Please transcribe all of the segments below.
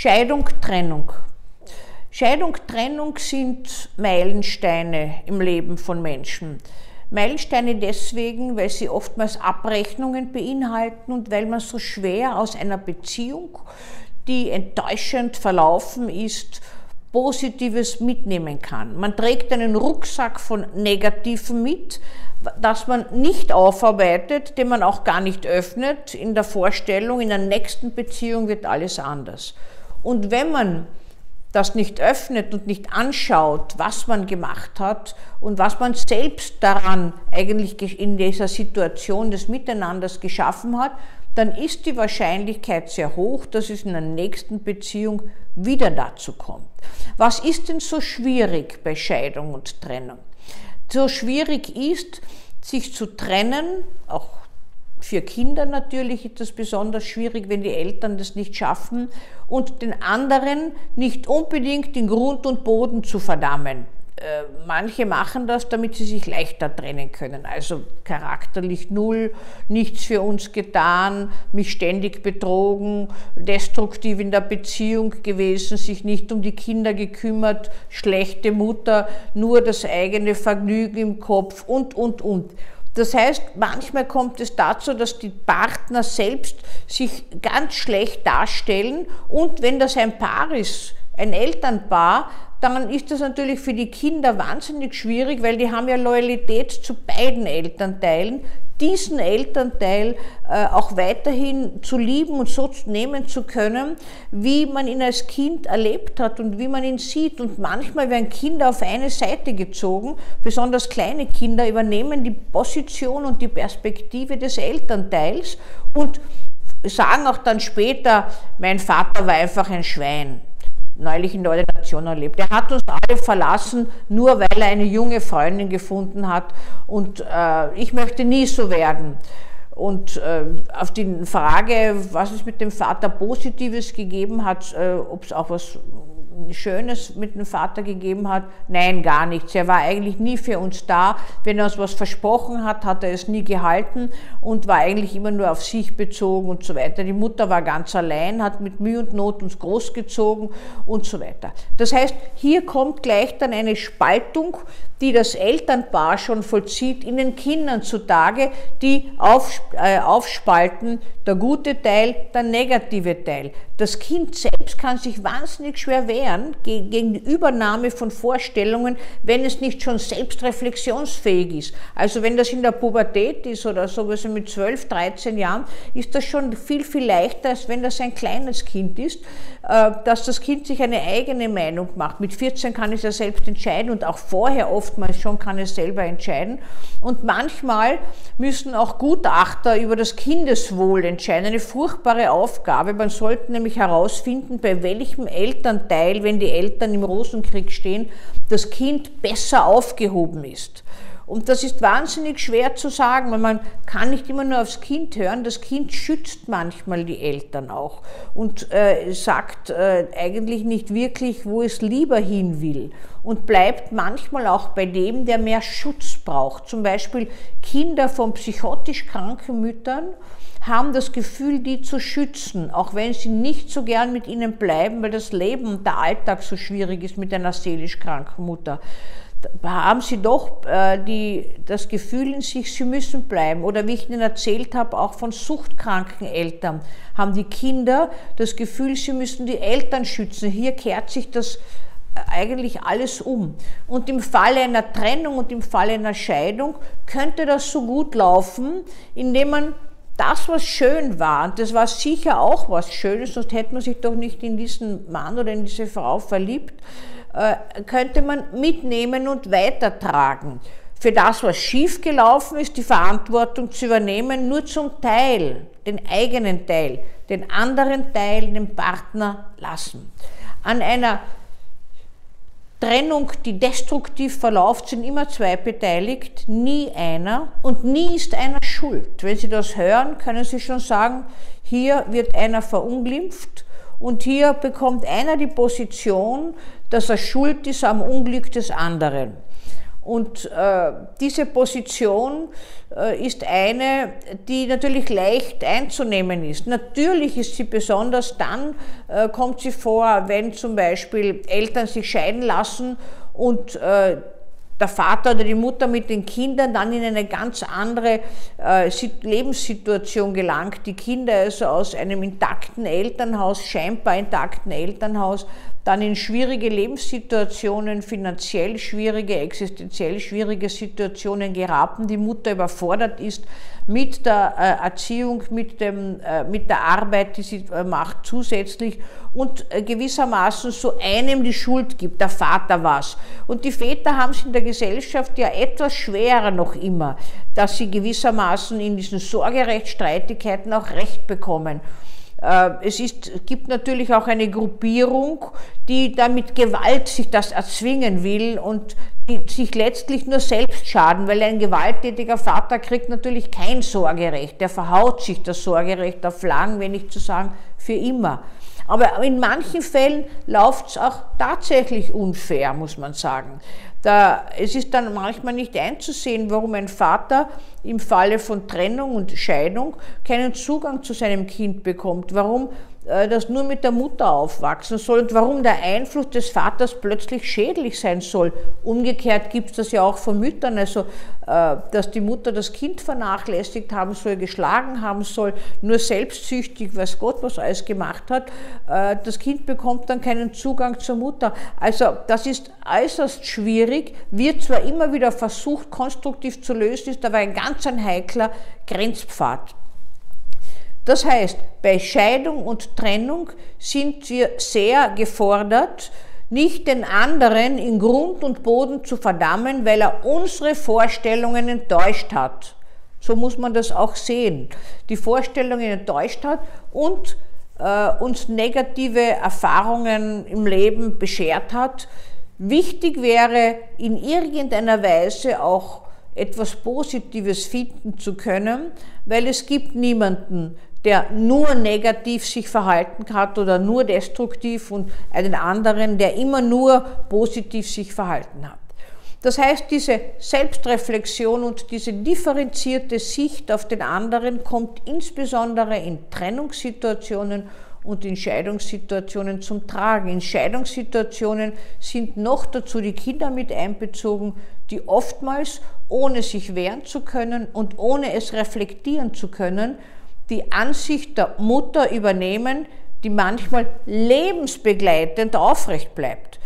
Scheidung, Trennung. Scheidung, Trennung sind Meilensteine im Leben von Menschen. Meilensteine deswegen, weil sie oftmals Abrechnungen beinhalten und weil man so schwer aus einer Beziehung, die enttäuschend verlaufen ist, Positives mitnehmen kann. Man trägt einen Rucksack von Negativen mit, das man nicht aufarbeitet, den man auch gar nicht öffnet in der Vorstellung, in der nächsten Beziehung wird alles anders. Und wenn man das nicht öffnet und nicht anschaut, was man gemacht hat und was man selbst daran eigentlich in dieser Situation des Miteinanders geschaffen hat, dann ist die Wahrscheinlichkeit sehr hoch, dass es in der nächsten Beziehung wieder dazu kommt. Was ist denn so schwierig bei Scheidung und Trennung? So schwierig ist, sich zu trennen, auch für Kinder natürlich ist das besonders schwierig, wenn die Eltern das nicht schaffen und den anderen nicht unbedingt den Grund und Boden zu verdammen. Äh, manche machen das, damit sie sich leichter trennen können. Also charakterlich null, nichts für uns getan, mich ständig betrogen, destruktiv in der Beziehung gewesen, sich nicht um die Kinder gekümmert, schlechte Mutter, nur das eigene Vergnügen im Kopf und, und, und. Das heißt, manchmal kommt es dazu, dass die Partner selbst sich ganz schlecht darstellen und wenn das ein Paar ist, ein Elternpaar, dann ist das natürlich für die Kinder wahnsinnig schwierig, weil die haben ja Loyalität zu beiden Elternteilen. Diesen Elternteil äh, auch weiterhin zu lieben und so nehmen zu können, wie man ihn als Kind erlebt hat und wie man ihn sieht. Und manchmal werden Kinder auf eine Seite gezogen, besonders kleine Kinder übernehmen die Position und die Perspektive des Elternteils und sagen auch dann später, mein Vater war einfach ein Schwein neulich in der Ordination erlebt. Er hat uns alle verlassen, nur weil er eine junge Freundin gefunden hat und äh, ich möchte nie so werden. Und äh, auf die Frage, was es mit dem Vater Positives gegeben hat, äh, ob es auch was Schönes mit dem Vater gegeben hat? Nein, gar nichts. Er war eigentlich nie für uns da. Wenn er uns was versprochen hat, hat er es nie gehalten und war eigentlich immer nur auf sich bezogen und so weiter. Die Mutter war ganz allein, hat mit Mühe und Not uns großgezogen und so weiter. Das heißt, hier kommt gleich dann eine Spaltung, die das Elternpaar schon vollzieht, in den Kindern zutage, die äh, aufspalten, der gute Teil, der negative Teil. Das Kind selbst kann sich wahnsinnig schwer wehren gegen die Übernahme von Vorstellungen, wenn es nicht schon selbstreflexionsfähig ist. Also wenn das in der Pubertät ist oder sowas mit 12, 13 Jahren, ist das schon viel, viel leichter, als wenn das ein kleines Kind ist, äh, dass das Kind sich eine eigene Meinung macht. Mit 14 kann es ja selbst entscheiden und auch vorher oftmals schon kann es selber entscheiden. Und manchmal müssen auch Gutachter über das Kindeswohl entscheiden. Eine furchtbare Aufgabe. Man sollte nämlich nämlich herausfinden, bei welchem Elternteil, wenn die Eltern im Rosenkrieg stehen, das Kind besser aufgehoben ist. Und das ist wahnsinnig schwer zu sagen, weil man kann nicht immer nur aufs Kind hören. Das Kind schützt manchmal die Eltern auch und äh, sagt äh, eigentlich nicht wirklich, wo es lieber hin will und bleibt manchmal auch bei dem, der mehr Schutz braucht. Zum Beispiel Kinder von psychotisch kranken Müttern haben das Gefühl, die zu schützen, auch wenn sie nicht so gern mit ihnen bleiben, weil das Leben und der Alltag so schwierig ist mit einer seelisch kranken Mutter. Haben sie doch äh, die, das Gefühl in sich, sie müssen bleiben. Oder wie ich Ihnen erzählt habe, auch von suchtkranken Eltern haben die Kinder das Gefühl, sie müssen die Eltern schützen. Hier kehrt sich das äh, eigentlich alles um. Und im Falle einer Trennung und im Falle einer Scheidung könnte das so gut laufen, indem man das, was schön war, und das war sicher auch was Schönes, sonst hätte man sich doch nicht in diesen Mann oder in diese Frau verliebt, äh, könnte man mitnehmen und weitertragen. Für das, was schiefgelaufen ist, die Verantwortung zu übernehmen, nur zum Teil, den eigenen Teil, den anderen Teil, den Partner lassen. An einer Trennung, die destruktiv verläuft, sind immer zwei beteiligt, nie einer und nie ist einer schuld. Wenn Sie das hören, können Sie schon sagen, hier wird einer verunglimpft und hier bekommt einer die Position, dass er schuld ist am Unglück des anderen. Und äh, diese Position äh, ist eine, die natürlich leicht einzunehmen ist. Natürlich ist sie besonders dann, äh, kommt sie vor, wenn zum Beispiel Eltern sich scheiden lassen und äh, der Vater oder die Mutter mit den Kindern dann in eine ganz andere äh, Lebenssituation gelangt. Die Kinder also aus einem intakten Elternhaus, scheinbar intakten Elternhaus, dann in schwierige Lebenssituationen, finanziell schwierige, existenziell schwierige Situationen geraten, die Mutter überfordert ist mit der äh, Erziehung, mit, dem, äh, mit der Arbeit, die sie äh, macht zusätzlich und gewissermaßen so einem die Schuld gibt, der Vater was. Und die Väter haben es in der Gesellschaft ja etwas schwerer noch immer, dass sie gewissermaßen in diesen Sorgerechtsstreitigkeiten auch Recht bekommen. Äh, es ist, gibt natürlich auch eine Gruppierung, die da mit Gewalt sich das erzwingen will und die sich letztlich nur selbst schaden, weil ein gewalttätiger Vater kriegt natürlich kein Sorgerecht. Der verhaut sich das Sorgerecht auf lang, wenn nicht zu sagen für immer. Aber in manchen Fällen läuft es auch tatsächlich unfair, muss man sagen. Da, es ist dann manchmal nicht einzusehen, warum ein Vater im Falle von Trennung und Scheidung keinen Zugang zu seinem Kind bekommt, warum das nur mit der Mutter aufwachsen soll und warum der Einfluss des Vaters plötzlich schädlich sein soll. Umgekehrt gibt es das ja auch von Müttern, also äh, dass die Mutter das Kind vernachlässigt haben soll, geschlagen haben soll, nur selbstsüchtig, weiß Gott, was alles gemacht hat. Äh, das Kind bekommt dann keinen Zugang zur Mutter. Also das ist äußerst schwierig, wird zwar immer wieder versucht, konstruktiv zu lösen, ist aber ein ganz ein heikler Grenzpfad. Das heißt, bei Scheidung und Trennung sind wir sehr gefordert, nicht den anderen in Grund und Boden zu verdammen, weil er unsere Vorstellungen enttäuscht hat. So muss man das auch sehen. Die Vorstellungen enttäuscht hat und äh, uns negative Erfahrungen im Leben beschert hat. Wichtig wäre in irgendeiner Weise auch etwas Positives finden zu können, weil es gibt niemanden, der nur negativ sich verhalten hat oder nur destruktiv und einen anderen, der immer nur positiv sich verhalten hat. Das heißt, diese Selbstreflexion und diese differenzierte Sicht auf den anderen kommt insbesondere in Trennungssituationen und in Scheidungssituationen zum Tragen. In Scheidungssituationen sind noch dazu die Kinder mit einbezogen, die oftmals, ohne sich wehren zu können und ohne es reflektieren zu können, die Ansicht der Mutter übernehmen, die manchmal lebensbegleitend aufrecht bleibt.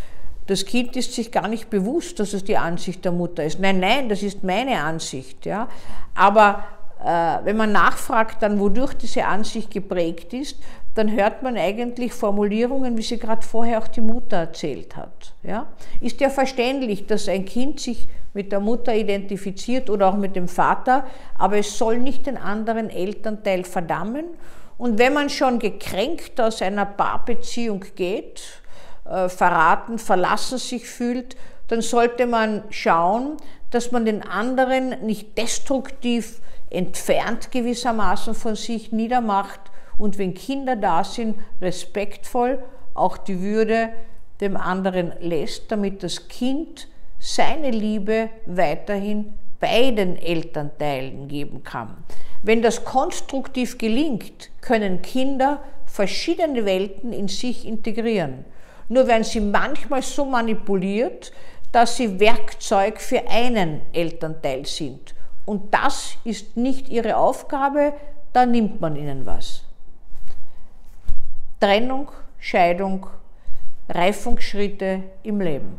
Das Kind ist sich gar nicht bewusst, dass es die Ansicht der Mutter ist. Nein, nein, das ist meine Ansicht. Ja? Aber wenn man nachfragt, dann wodurch diese Ansicht geprägt ist, dann hört man eigentlich Formulierungen, wie sie gerade vorher auch die Mutter erzählt hat. Ja? Ist ja verständlich, dass ein Kind sich mit der Mutter identifiziert oder auch mit dem Vater, aber es soll nicht den anderen Elternteil verdammen. Und wenn man schon gekränkt aus einer Paarbeziehung geht, äh, verraten, verlassen sich fühlt, dann sollte man schauen, dass man den anderen nicht destruktiv entfernt gewissermaßen von sich niedermacht, und wenn Kinder da sind, respektvoll auch die Würde dem anderen lässt, damit das Kind seine Liebe weiterhin beiden Elternteilen geben kann. Wenn das konstruktiv gelingt, können Kinder verschiedene Welten in sich integrieren. Nur werden sie manchmal so manipuliert, dass sie Werkzeug für einen Elternteil sind. Und das ist nicht ihre Aufgabe, da nimmt man ihnen was. Trennung, Scheidung, Reifungsschritte im Leben.